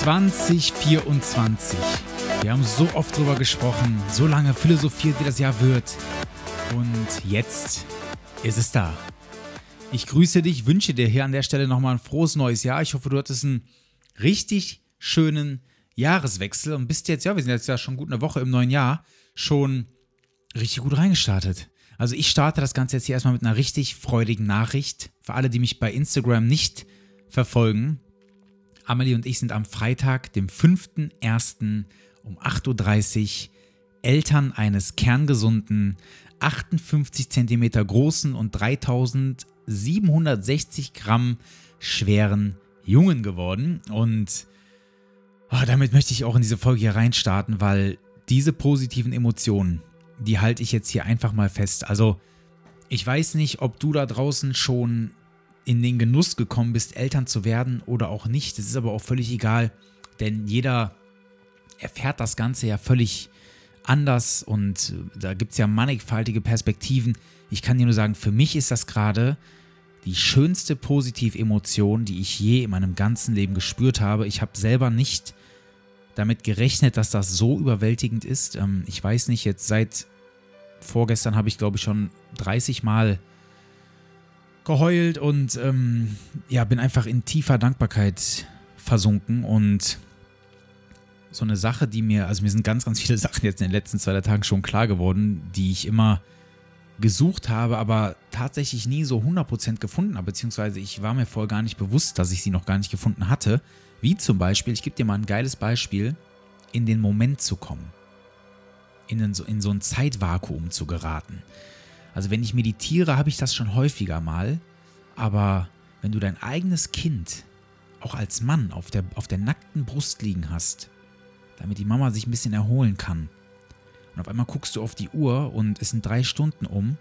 2024. Wir haben so oft drüber gesprochen, so lange philosophiert, wie das Jahr wird. Und jetzt ist es da. Ich grüße dich, wünsche dir hier an der Stelle nochmal ein frohes neues Jahr. Ich hoffe, du hattest einen richtig schönen Jahreswechsel und bist jetzt, ja, wir sind jetzt ja schon gut eine Woche im neuen Jahr, schon richtig gut reingestartet. Also ich starte das Ganze jetzt hier erstmal mit einer richtig freudigen Nachricht. Für alle, die mich bei Instagram nicht verfolgen, Amelie und ich sind am Freitag, dem 5.1. um 8.30 Uhr Eltern eines kerngesunden, 58 cm großen und 3760 Gramm schweren Jungen geworden. Und oh, damit möchte ich auch in diese Folge hier reinstarten, weil diese positiven Emotionen, die halte ich jetzt hier einfach mal fest. Also, ich weiß nicht, ob du da draußen schon in den Genuss gekommen bist, Eltern zu werden oder auch nicht. Das ist aber auch völlig egal, denn jeder erfährt das Ganze ja völlig anders und äh, da gibt es ja mannigfaltige Perspektiven. Ich kann dir nur sagen, für mich ist das gerade die schönste Positiv-Emotion, die ich je in meinem ganzen Leben gespürt habe. Ich habe selber nicht damit gerechnet, dass das so überwältigend ist. Ähm, ich weiß nicht, jetzt seit vorgestern habe ich, glaube ich, schon 30 Mal geheult und ähm, ja, bin einfach in tiefer Dankbarkeit versunken und so eine Sache, die mir, also mir sind ganz, ganz viele Sachen jetzt in den letzten zwei Tagen schon klar geworden, die ich immer gesucht habe, aber tatsächlich nie so 100% gefunden habe, beziehungsweise ich war mir voll gar nicht bewusst, dass ich sie noch gar nicht gefunden hatte. Wie zum Beispiel, ich gebe dir mal ein geiles Beispiel, in den Moment zu kommen. In, so, in so ein Zeitvakuum zu geraten. Also wenn ich meditiere, habe ich das schon häufiger mal, aber wenn du dein eigenes Kind auch als Mann auf der, auf der nackten Brust liegen hast, damit die Mama sich ein bisschen erholen kann, und auf einmal guckst du auf die Uhr und es sind drei Stunden um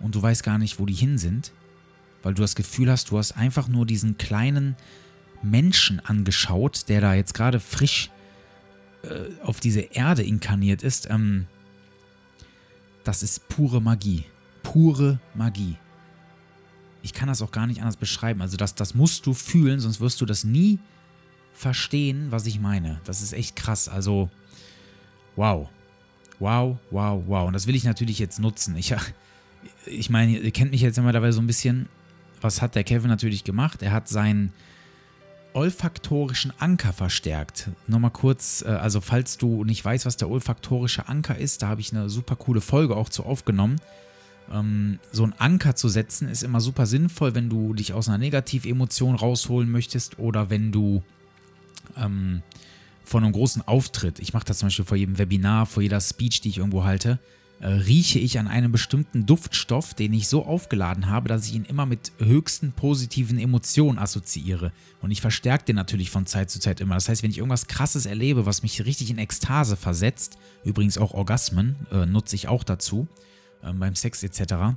und du weißt gar nicht, wo die hin sind, weil du das Gefühl hast, du hast einfach nur diesen kleinen Menschen angeschaut, der da jetzt gerade frisch äh, auf diese Erde inkarniert ist. Ähm, das ist pure Magie pure Magie. Ich kann das auch gar nicht anders beschreiben. Also das, das musst du fühlen, sonst wirst du das nie verstehen, was ich meine. Das ist echt krass. Also, wow. Wow, wow, wow. Und das will ich natürlich jetzt nutzen. Ich, ich meine, ihr kennt mich jetzt immer dabei so ein bisschen. Was hat der Kevin natürlich gemacht? Er hat seinen olfaktorischen Anker verstärkt. Nochmal kurz, äh, also falls du nicht weißt, was der olfaktorische Anker ist, da habe ich eine super coole Folge auch zu aufgenommen ähm, so einen Anker zu setzen, ist immer super sinnvoll, wenn du dich aus einer Negativemotion rausholen möchtest oder wenn du ähm, vor einem großen Auftritt, ich mache das zum Beispiel vor jedem Webinar, vor jeder Speech, die ich irgendwo halte, äh, rieche ich an einem bestimmten Duftstoff, den ich so aufgeladen habe, dass ich ihn immer mit höchsten positiven Emotionen assoziiere. Und ich verstärke den natürlich von Zeit zu Zeit immer. Das heißt, wenn ich irgendwas Krasses erlebe, was mich richtig in Ekstase versetzt, übrigens auch Orgasmen äh, nutze ich auch dazu, äh, beim Sex etc.,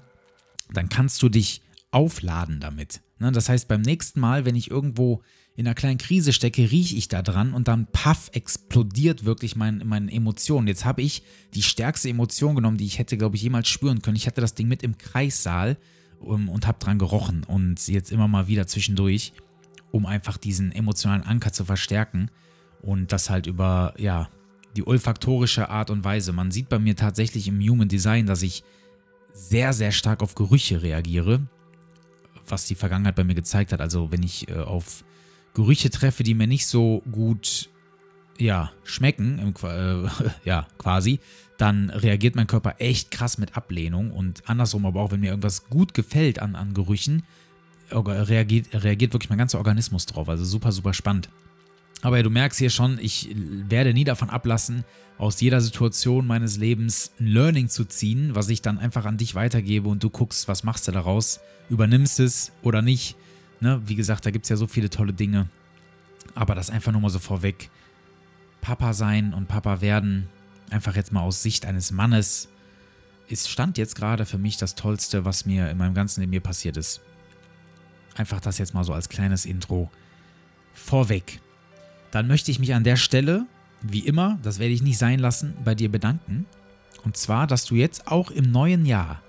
dann kannst du dich aufladen damit. Ne? Das heißt, beim nächsten Mal, wenn ich irgendwo in einer kleinen Krise stecke, rieche ich da dran und dann paff, explodiert wirklich mein, meine Emotion. Jetzt habe ich die stärkste Emotion genommen, die ich hätte, glaube ich, jemals spüren können. Ich hatte das Ding mit im Kreissaal um, ähm, und habe dran gerochen und jetzt immer mal wieder zwischendurch, um einfach diesen emotionalen Anker zu verstärken und das halt über, ja, die olfaktorische Art und Weise. Man sieht bei mir tatsächlich im Human Design, dass ich sehr, sehr stark auf Gerüche reagiere, was die Vergangenheit bei mir gezeigt hat. Also wenn ich äh, auf Gerüche treffe, die mir nicht so gut ja, schmecken, im, äh, ja, quasi, dann reagiert mein Körper echt krass mit Ablehnung und andersrum aber auch, wenn mir irgendwas gut gefällt an, an Gerüchen, reagiert, reagiert wirklich mein ganzer Organismus drauf. Also super, super spannend. Aber du merkst hier schon, ich werde nie davon ablassen, aus jeder Situation meines Lebens ein Learning zu ziehen, was ich dann einfach an dich weitergebe und du guckst, was machst du daraus, übernimmst es oder nicht. Ne? Wie gesagt, da gibt es ja so viele tolle Dinge. Aber das einfach nur mal so vorweg. Papa sein und Papa werden, einfach jetzt mal aus Sicht eines Mannes, ist Stand jetzt gerade für mich das Tollste, was mir in meinem ganzen Leben passiert ist. Einfach das jetzt mal so als kleines Intro vorweg. Dann möchte ich mich an der Stelle, wie immer, das werde ich nicht sein lassen, bei dir bedanken. Und zwar, dass du jetzt auch im neuen Jahr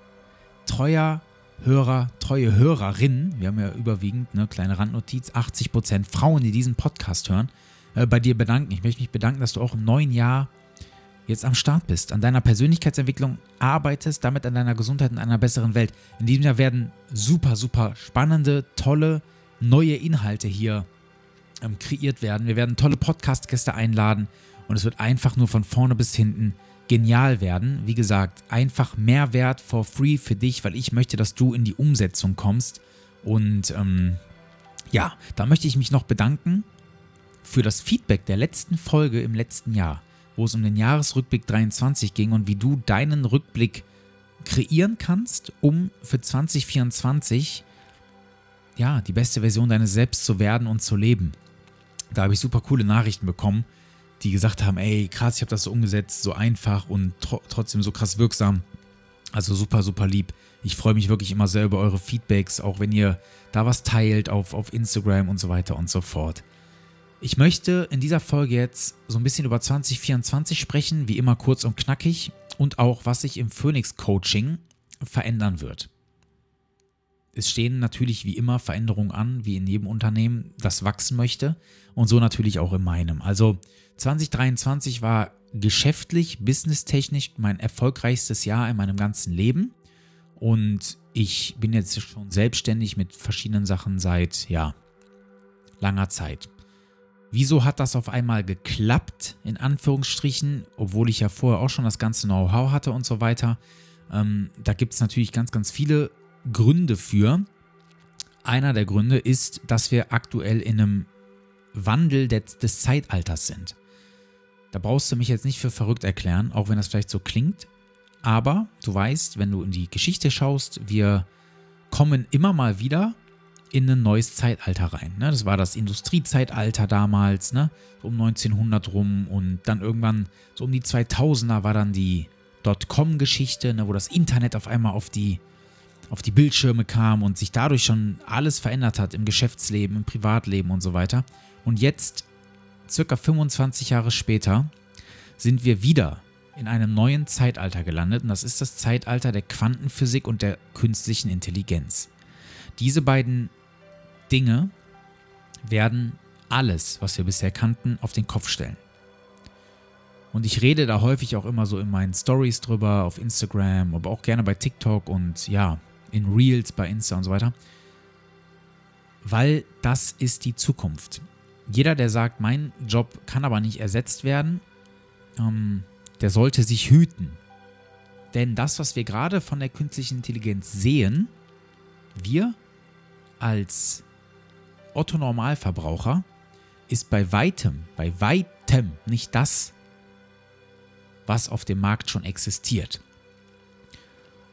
treuer Hörer, treue Hörerinnen, wir haben ja überwiegend, eine kleine Randnotiz, 80% Frauen, die diesen Podcast hören, äh, bei dir bedanken. Ich möchte mich bedanken, dass du auch im neuen Jahr jetzt am Start bist, an deiner Persönlichkeitsentwicklung arbeitest, damit an deiner Gesundheit in einer besseren Welt. In diesem Jahr werden super, super spannende, tolle, neue Inhalte hier ähm, kreiert werden. Wir werden tolle Podcast-Gäste einladen und es wird einfach nur von vorne bis hinten genial werden. Wie gesagt, einfach Mehrwert for free für dich, weil ich möchte, dass du in die Umsetzung kommst. Und ähm, ja, da möchte ich mich noch bedanken für das Feedback der letzten Folge im letzten Jahr, wo es um den Jahresrückblick 23 ging und wie du deinen Rückblick kreieren kannst, um für 2024 ja, die beste Version deines Selbst zu werden und zu leben. Da habe ich super coole Nachrichten bekommen die gesagt haben, ey, krass, ich habe das so umgesetzt, so einfach und tro trotzdem so krass wirksam. Also super, super lieb. Ich freue mich wirklich immer sehr über eure Feedbacks, auch wenn ihr da was teilt auf, auf Instagram und so weiter und so fort. Ich möchte in dieser Folge jetzt so ein bisschen über 2024 sprechen, wie immer kurz und knackig und auch, was sich im Phoenix Coaching verändern wird. Es stehen natürlich wie immer Veränderungen an, wie in jedem Unternehmen, das wachsen möchte und so natürlich auch in meinem. Also 2023 war geschäftlich, businesstechnisch mein erfolgreichstes Jahr in meinem ganzen Leben. Und ich bin jetzt schon selbstständig mit verschiedenen Sachen seit, ja, langer Zeit. Wieso hat das auf einmal geklappt, in Anführungsstrichen, obwohl ich ja vorher auch schon das ganze Know-how hatte und so weiter? Ähm, da gibt es natürlich ganz, ganz viele Gründe für. Einer der Gründe ist, dass wir aktuell in einem Wandel des, des Zeitalters sind. Da brauchst du mich jetzt nicht für verrückt erklären, auch wenn das vielleicht so klingt. Aber du weißt, wenn du in die Geschichte schaust, wir kommen immer mal wieder in ein neues Zeitalter rein. Ne? Das war das Industriezeitalter damals, ne? um 1900 rum und dann irgendwann so um die 2000er war dann die Dotcom-Geschichte, ne? wo das Internet auf einmal auf die, auf die Bildschirme kam und sich dadurch schon alles verändert hat im Geschäftsleben, im Privatleben und so weiter. Und jetzt circa 25 Jahre später sind wir wieder in einem neuen Zeitalter gelandet und das ist das Zeitalter der Quantenphysik und der künstlichen Intelligenz. Diese beiden Dinge werden alles, was wir bisher kannten, auf den Kopf stellen. Und ich rede da häufig auch immer so in meinen Stories drüber, auf Instagram, aber auch gerne bei TikTok und ja, in Reels bei Insta und so weiter. Weil das ist die Zukunft jeder, der sagt, mein Job kann aber nicht ersetzt werden, ähm, der sollte sich hüten. Denn das, was wir gerade von der künstlichen Intelligenz sehen, wir als Otto Normalverbraucher, ist bei weitem, bei weitem nicht das, was auf dem Markt schon existiert.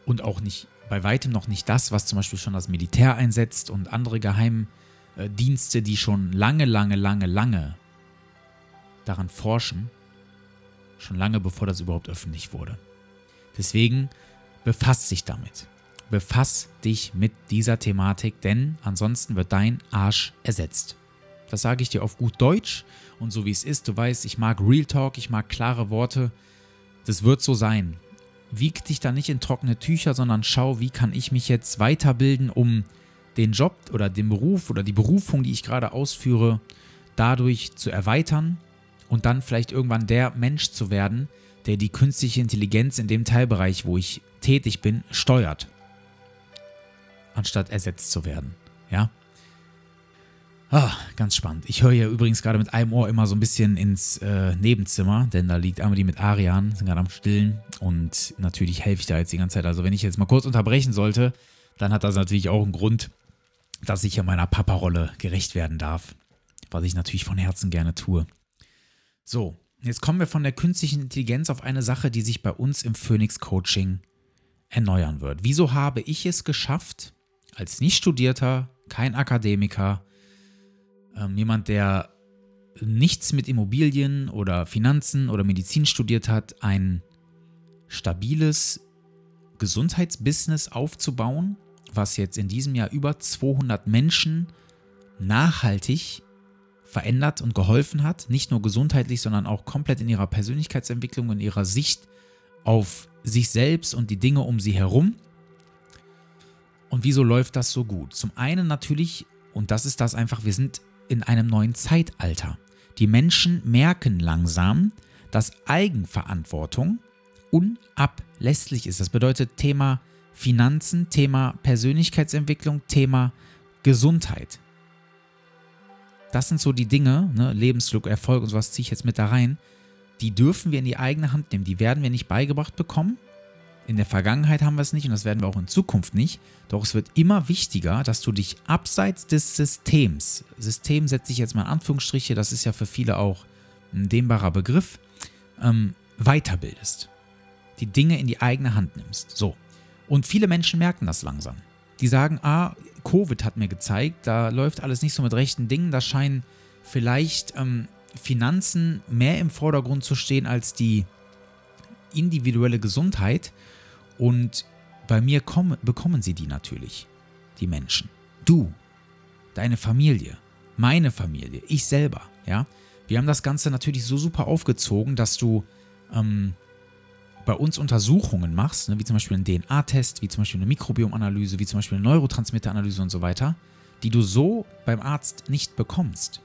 Und auch nicht, bei weitem noch nicht das, was zum Beispiel schon das Militär einsetzt und andere Geheim, äh, Dienste, die schon lange, lange, lange, lange daran forschen, schon lange bevor das überhaupt öffentlich wurde. Deswegen befass dich damit. Befass dich mit dieser Thematik, denn ansonsten wird dein Arsch ersetzt. Das sage ich dir auf gut Deutsch und so wie es ist. Du weißt, ich mag Real Talk, ich mag klare Worte. Das wird so sein. Wieg dich da nicht in trockene Tücher, sondern schau, wie kann ich mich jetzt weiterbilden, um den Job oder den Beruf oder die Berufung, die ich gerade ausführe, dadurch zu erweitern und dann vielleicht irgendwann der Mensch zu werden, der die künstliche Intelligenz in dem Teilbereich, wo ich tätig bin, steuert, anstatt ersetzt zu werden. Ja? Ah, ganz spannend. Ich höre hier übrigens gerade mit einem Ohr immer so ein bisschen ins äh, Nebenzimmer, denn da liegt die mit Arian, sind gerade am Stillen und natürlich helfe ich da jetzt die ganze Zeit. Also wenn ich jetzt mal kurz unterbrechen sollte, dann hat das natürlich auch einen Grund, dass ich ja meiner Papa-Rolle gerecht werden darf, was ich natürlich von Herzen gerne tue. So, jetzt kommen wir von der künstlichen Intelligenz auf eine Sache, die sich bei uns im Phoenix Coaching erneuern wird. Wieso habe ich es geschafft, als nicht studierter kein Akademiker, ähm, jemand, der nichts mit Immobilien oder Finanzen oder Medizin studiert hat, ein stabiles Gesundheitsbusiness aufzubauen, was jetzt in diesem Jahr über 200 Menschen nachhaltig verändert und geholfen hat, nicht nur gesundheitlich, sondern auch komplett in ihrer Persönlichkeitsentwicklung, in ihrer Sicht auf sich selbst und die Dinge um sie herum. Und wieso läuft das so gut? Zum einen natürlich, und das ist das einfach, wir sind in einem neuen Zeitalter. Die Menschen merken langsam, dass Eigenverantwortung unablässlich ist. Das bedeutet Thema Finanzen, Thema Persönlichkeitsentwicklung, Thema Gesundheit. Das sind so die Dinge, ne, Lebensglück, Erfolg und sowas ziehe ich jetzt mit da rein. Die dürfen wir in die eigene Hand nehmen. Die werden wir nicht beigebracht bekommen. In der Vergangenheit haben wir es nicht und das werden wir auch in Zukunft nicht. Doch es wird immer wichtiger, dass du dich abseits des Systems, System setze ich jetzt mal in Anführungsstriche, das ist ja für viele auch ein dehnbarer Begriff, ähm, weiterbildest. Die Dinge in die eigene Hand nimmst. So. Und viele Menschen merken das langsam. Die sagen, ah, Covid hat mir gezeigt, da läuft alles nicht so mit rechten Dingen, da scheinen vielleicht ähm, Finanzen mehr im Vordergrund zu stehen als die individuelle Gesundheit. Und bei mir kommen, bekommen sie die natürlich, die Menschen. Du, deine Familie, meine Familie, ich selber, ja. Wir haben das Ganze natürlich so super aufgezogen, dass du ähm, bei uns Untersuchungen machst, ne, wie zum Beispiel einen DNA-Test, wie zum Beispiel eine Mikrobiomanalyse, wie zum Beispiel eine Neurotransmitteranalyse und so weiter, die du so beim Arzt nicht bekommst.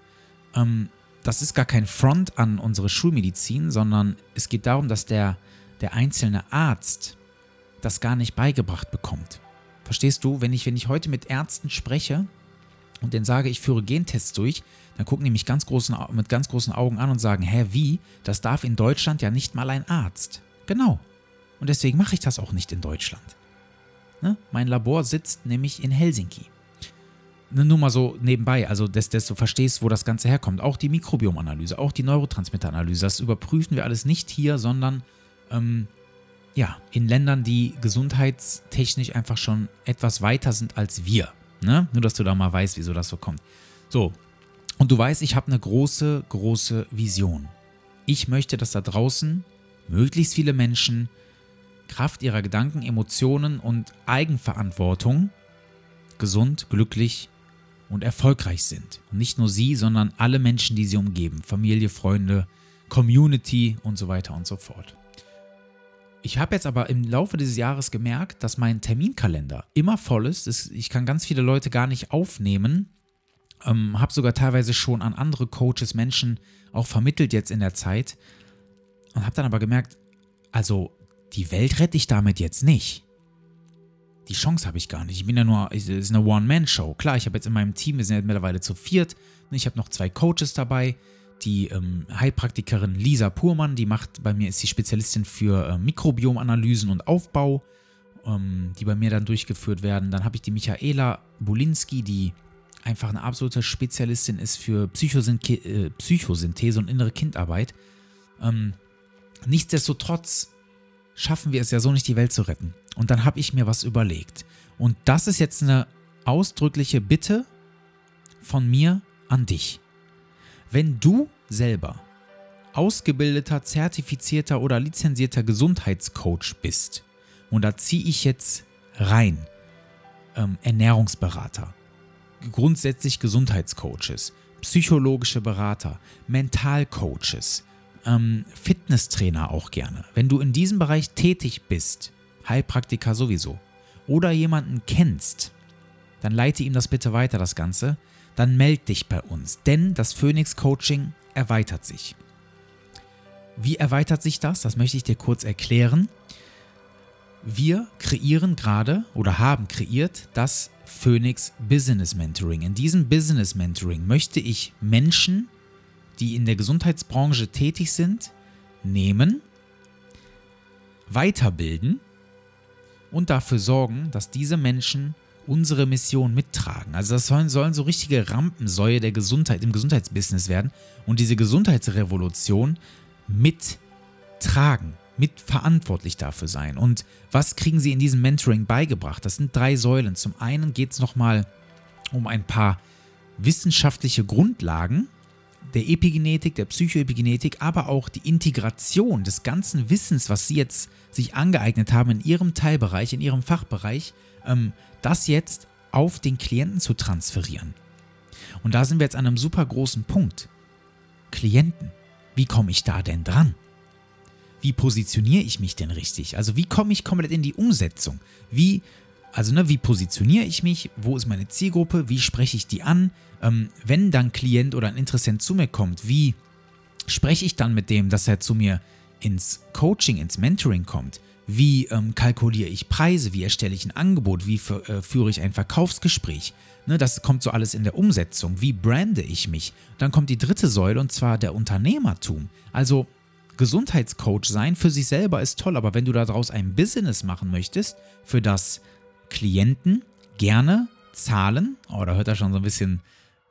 Ähm, das ist gar kein Front an unsere Schulmedizin, sondern es geht darum, dass der, der einzelne Arzt das gar nicht beigebracht bekommt. Verstehst du, wenn ich, wenn ich heute mit Ärzten spreche und denen sage, ich führe Gentests durch, dann gucken die mich ganz großen, mit ganz großen Augen an und sagen, hä, wie? Das darf in Deutschland ja nicht mal ein Arzt. Genau. Und deswegen mache ich das auch nicht in Deutschland. Ne? Mein Labor sitzt nämlich in Helsinki. Ne, nur mal so nebenbei, also dass, dass du verstehst, wo das Ganze herkommt. Auch die Mikrobiomanalyse, auch die Neurotransmitteranalyse, das überprüfen wir alles nicht hier, sondern ähm, ja, in Ländern, die gesundheitstechnisch einfach schon etwas weiter sind als wir. Ne? Nur, dass du da mal weißt, wieso das so kommt. So, und du weißt, ich habe eine große, große Vision. Ich möchte, dass da draußen möglichst viele Menschen Kraft ihrer Gedanken, Emotionen und Eigenverantwortung gesund, glücklich und erfolgreich sind. Und nicht nur sie, sondern alle Menschen, die sie umgeben. Familie, Freunde, Community und so weiter und so fort. Ich habe jetzt aber im Laufe dieses Jahres gemerkt, dass mein Terminkalender immer voll ist. Ich kann ganz viele Leute gar nicht aufnehmen. Ähm, habe sogar teilweise schon an andere Coaches, Menschen auch vermittelt jetzt in der Zeit. Und habe dann aber gemerkt, also die Welt rette ich damit jetzt nicht. Die Chance habe ich gar nicht. Ich bin ja nur, es ist eine One-Man-Show. Klar, ich habe jetzt in meinem Team, wir sind jetzt mittlerweile zu viert. Ich habe noch zwei Coaches dabei die ähm, Heilpraktikerin Lisa Purmann, die macht bei mir, ist die Spezialistin für äh, Mikrobiomanalysen und Aufbau, ähm, die bei mir dann durchgeführt werden. Dann habe ich die Michaela Bolinski, die einfach eine absolute Spezialistin ist für Psychosynke äh, Psychosynthese und innere Kindarbeit. Ähm, nichtsdestotrotz schaffen wir es ja so nicht, die Welt zu retten. Und dann habe ich mir was überlegt. Und das ist jetzt eine ausdrückliche Bitte von mir an dich. Wenn du selber ausgebildeter, zertifizierter oder lizenzierter Gesundheitscoach bist, und da ziehe ich jetzt rein, ähm, Ernährungsberater, grundsätzlich Gesundheitscoaches, psychologische Berater, Mentalcoaches, ähm, Fitnesstrainer auch gerne. Wenn du in diesem Bereich tätig bist, Heilpraktiker sowieso, oder jemanden kennst, dann leite ihm das bitte weiter, das Ganze dann meld dich bei uns, denn das Phoenix Coaching erweitert sich. Wie erweitert sich das? Das möchte ich dir kurz erklären. Wir kreieren gerade oder haben kreiert das Phoenix Business Mentoring. In diesem Business Mentoring möchte ich Menschen, die in der Gesundheitsbranche tätig sind, nehmen, weiterbilden und dafür sorgen, dass diese Menschen unsere Mission mittragen. Also das sollen, sollen so richtige Rampensäue der Gesundheit im Gesundheitsbusiness werden und diese Gesundheitsrevolution mittragen, mitverantwortlich dafür sein. Und was kriegen sie in diesem Mentoring beigebracht? Das sind drei Säulen. Zum einen geht es nochmal um ein paar wissenschaftliche Grundlagen der Epigenetik, der Psychoepigenetik, aber auch die Integration des ganzen Wissens, was Sie jetzt sich angeeignet haben in Ihrem Teilbereich, in Ihrem Fachbereich, das jetzt auf den Klienten zu transferieren. Und da sind wir jetzt an einem super großen Punkt. Klienten, wie komme ich da denn dran? Wie positioniere ich mich denn richtig? Also wie komme ich komplett in die Umsetzung? Wie, also ne, wie positioniere ich mich? Wo ist meine Zielgruppe? Wie spreche ich die an? Ähm, wenn dann Klient oder ein Interessent zu mir kommt, wie spreche ich dann mit dem, dass er zu mir ins Coaching, ins Mentoring kommt? Wie ähm, kalkuliere ich Preise? Wie erstelle ich ein Angebot? Wie äh, führe ich ein Verkaufsgespräch? Ne, das kommt so alles in der Umsetzung. Wie brande ich mich? Dann kommt die dritte Säule und zwar der Unternehmertum. Also Gesundheitscoach sein für sich selber ist toll, aber wenn du daraus ein Business machen möchtest, für das Klienten gerne zahlen, oh, da hört er schon so ein bisschen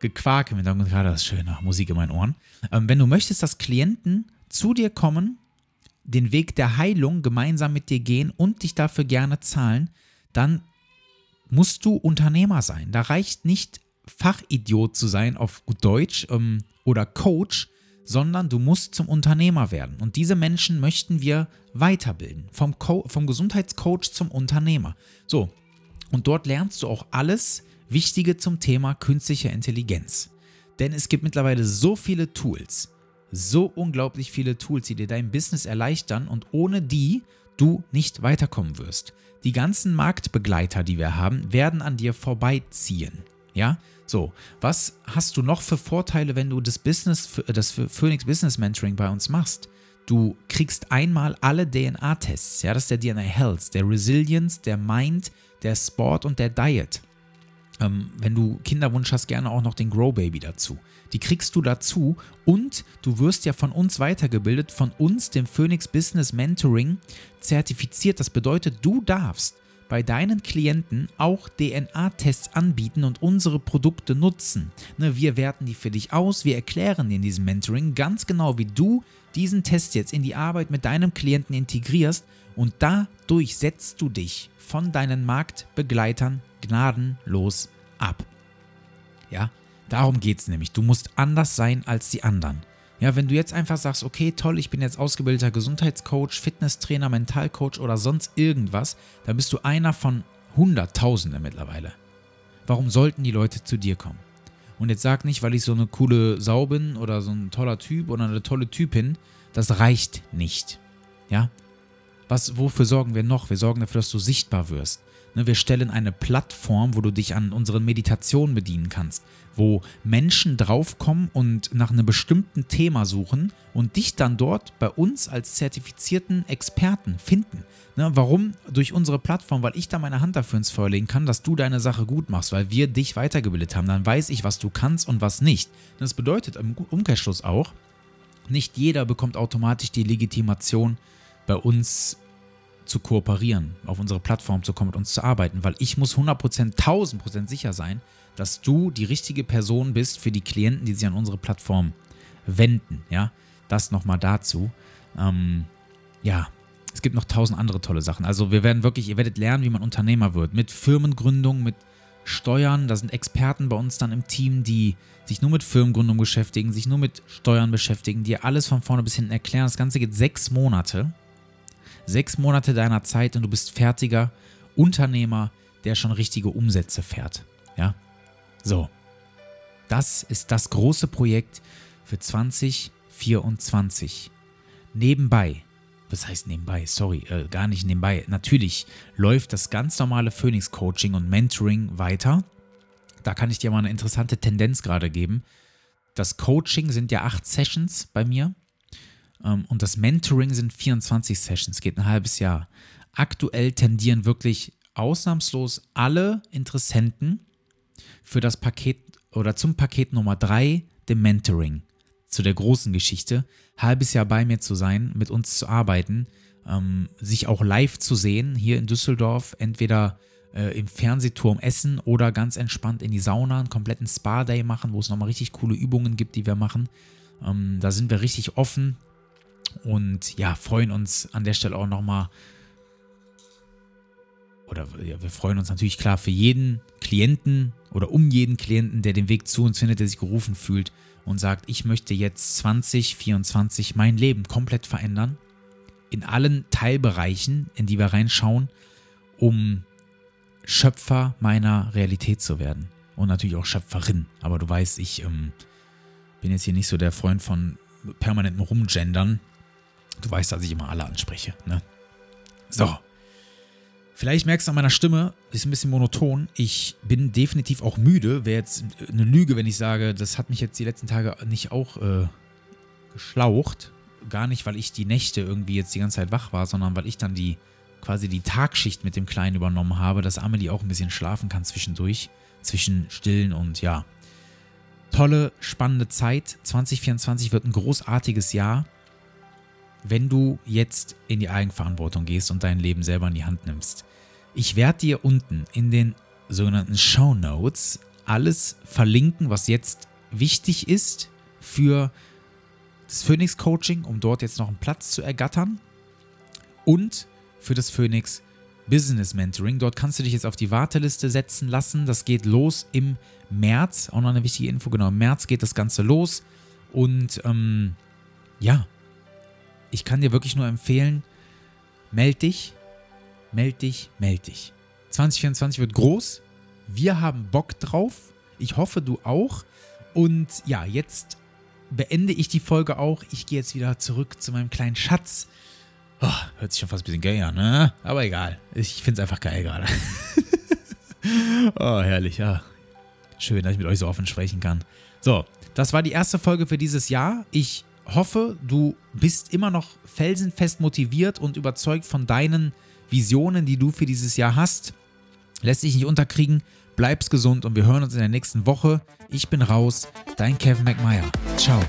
Gequake im gerade das ist schöne Musik in meinen Ohren. Ähm, wenn du möchtest, dass Klienten zu dir kommen, den Weg der Heilung gemeinsam mit dir gehen und dich dafür gerne zahlen, dann musst du Unternehmer sein. Da reicht nicht Fachidiot zu sein auf gut Deutsch ähm, oder Coach, sondern du musst zum Unternehmer werden. Und diese Menschen möchten wir weiterbilden. Vom, Co vom Gesundheitscoach zum Unternehmer. So, und dort lernst du auch alles Wichtige zum Thema künstliche Intelligenz. Denn es gibt mittlerweile so viele Tools, so unglaublich viele Tools, die dir dein Business erleichtern und ohne die du nicht weiterkommen wirst. Die ganzen Marktbegleiter, die wir haben, werden an dir vorbeiziehen. Ja, so, was hast du noch für Vorteile, wenn du das Business, das Phoenix Business Mentoring bei uns machst? Du kriegst einmal alle DNA-Tests, ja, das ist der DNA Health, der Resilience, der Mind, der Sport und der Diet. Ähm, wenn du Kinderwunsch hast, gerne auch noch den Grow Baby dazu. Die kriegst du dazu und du wirst ja von uns weitergebildet, von uns, dem Phoenix Business Mentoring, zertifiziert. Das bedeutet, du darfst bei deinen Klienten auch DNA-Tests anbieten und unsere Produkte nutzen. Ne, wir werten die für dich aus, wir erklären dir in diesem Mentoring ganz genau, wie du diesen Test jetzt in die Arbeit mit deinem Klienten integrierst und dadurch setzt du dich von deinen Marktbegleitern gnadenlos ab. Ja, darum geht es nämlich. Du musst anders sein als die anderen. Ja, wenn du jetzt einfach sagst, okay, toll, ich bin jetzt ausgebildeter Gesundheitscoach, Fitnesstrainer, Mentalcoach oder sonst irgendwas, dann bist du einer von Hunderttausenden mittlerweile. Warum sollten die Leute zu dir kommen? Und jetzt sag nicht, weil ich so eine coole Sau bin oder so ein toller Typ oder eine tolle Typin, das reicht nicht. Ja? Was, wofür sorgen wir noch? Wir sorgen dafür, dass du sichtbar wirst. Ne, wir stellen eine Plattform, wo du dich an unseren Meditationen bedienen kannst, wo Menschen draufkommen und nach einem bestimmten Thema suchen und dich dann dort bei uns als zertifizierten Experten finden. Ne, warum? Durch unsere Plattform, weil ich da meine Hand dafür ins Feuer legen kann, dass du deine Sache gut machst, weil wir dich weitergebildet haben. Dann weiß ich, was du kannst und was nicht. Das bedeutet im Umkehrschluss auch, nicht jeder bekommt automatisch die Legitimation, bei uns zu kooperieren, auf unsere Plattform zu kommen, mit uns zu arbeiten, weil ich muss 100%, 1000% sicher sein, dass du die richtige Person bist für die Klienten, die sich an unsere Plattform wenden. Ja, das nochmal dazu. Ähm, ja, es gibt noch tausend andere tolle Sachen. Also wir werden wirklich, ihr werdet lernen, wie man Unternehmer wird. Mit Firmengründung, mit Steuern. Da sind Experten bei uns dann im Team, die sich nur mit Firmengründung beschäftigen, sich nur mit Steuern beschäftigen, die alles von vorne bis hinten erklären. Das Ganze geht sechs Monate sechs Monate deiner Zeit und du bist fertiger Unternehmer, der schon richtige Umsätze fährt. Ja? So. Das ist das große Projekt für 2024. Nebenbei, was heißt nebenbei? Sorry, äh, gar nicht nebenbei. Natürlich läuft das ganz normale Phoenix Coaching und Mentoring weiter. Da kann ich dir mal eine interessante Tendenz gerade geben. Das Coaching sind ja acht Sessions bei mir. Ähm, und das Mentoring sind 24 Sessions, geht ein halbes Jahr. Aktuell tendieren wirklich ausnahmslos alle Interessenten für das Paket oder zum Paket Nummer 3, dem Mentoring, zu der großen Geschichte, halbes Jahr bei mir zu sein, mit uns zu arbeiten, ähm, sich auch live zu sehen, hier in Düsseldorf, entweder äh, im Fernsehturm essen oder ganz entspannt in die Sauna, einen kompletten Spa-Day machen, wo es nochmal richtig coole Übungen gibt, die wir machen. Ähm, da sind wir richtig offen und ja, freuen uns an der Stelle auch nochmal oder ja, wir freuen uns natürlich klar für jeden Klienten oder um jeden Klienten, der den Weg zu uns findet, der sich gerufen fühlt und sagt, ich möchte jetzt 2024 mein Leben komplett verändern. In allen Teilbereichen, in die wir reinschauen, um Schöpfer meiner Realität zu werden. Und natürlich auch Schöpferin. Aber du weißt, ich ähm, bin jetzt hier nicht so der Freund von permanentem Rumgendern. Du weißt, dass ich immer alle anspreche. Ne? So. Vielleicht merkst du an meiner Stimme, ist ein bisschen monoton. Ich bin definitiv auch müde. Wäre jetzt eine Lüge, wenn ich sage, das hat mich jetzt die letzten Tage nicht auch äh, geschlaucht. Gar nicht, weil ich die Nächte irgendwie jetzt die ganze Zeit wach war, sondern weil ich dann die quasi die Tagschicht mit dem Kleinen übernommen habe, dass Amelie auch ein bisschen schlafen kann zwischendurch, zwischen Stillen und ja. Tolle, spannende Zeit. 2024 wird ein großartiges Jahr wenn du jetzt in die Eigenverantwortung gehst und dein Leben selber in die Hand nimmst. Ich werde dir unten in den sogenannten Show Notes alles verlinken, was jetzt wichtig ist für das Phoenix Coaching, um dort jetzt noch einen Platz zu ergattern und für das Phoenix Business Mentoring. Dort kannst du dich jetzt auf die Warteliste setzen lassen. Das geht los im März. Auch noch eine wichtige Info, genau, im März geht das Ganze los. Und ähm, ja, ich kann dir wirklich nur empfehlen, meld dich, meld dich, meld dich. 2024 wird groß. Wir haben Bock drauf. Ich hoffe, du auch. Und ja, jetzt beende ich die Folge auch. Ich gehe jetzt wieder zurück zu meinem kleinen Schatz. Oh, hört sich schon fast ein bisschen geil an, ne? Aber egal. Ich finde es einfach geil gerade. oh, herrlich, ja. Schön, dass ich mit euch so offen sprechen kann. So, das war die erste Folge für dieses Jahr. Ich hoffe, du bist immer noch felsenfest motiviert und überzeugt von deinen Visionen, die du für dieses Jahr hast. Lässt dich nicht unterkriegen, bleibst gesund und wir hören uns in der nächsten Woche. Ich bin raus, dein Kevin McMeyer. Ciao.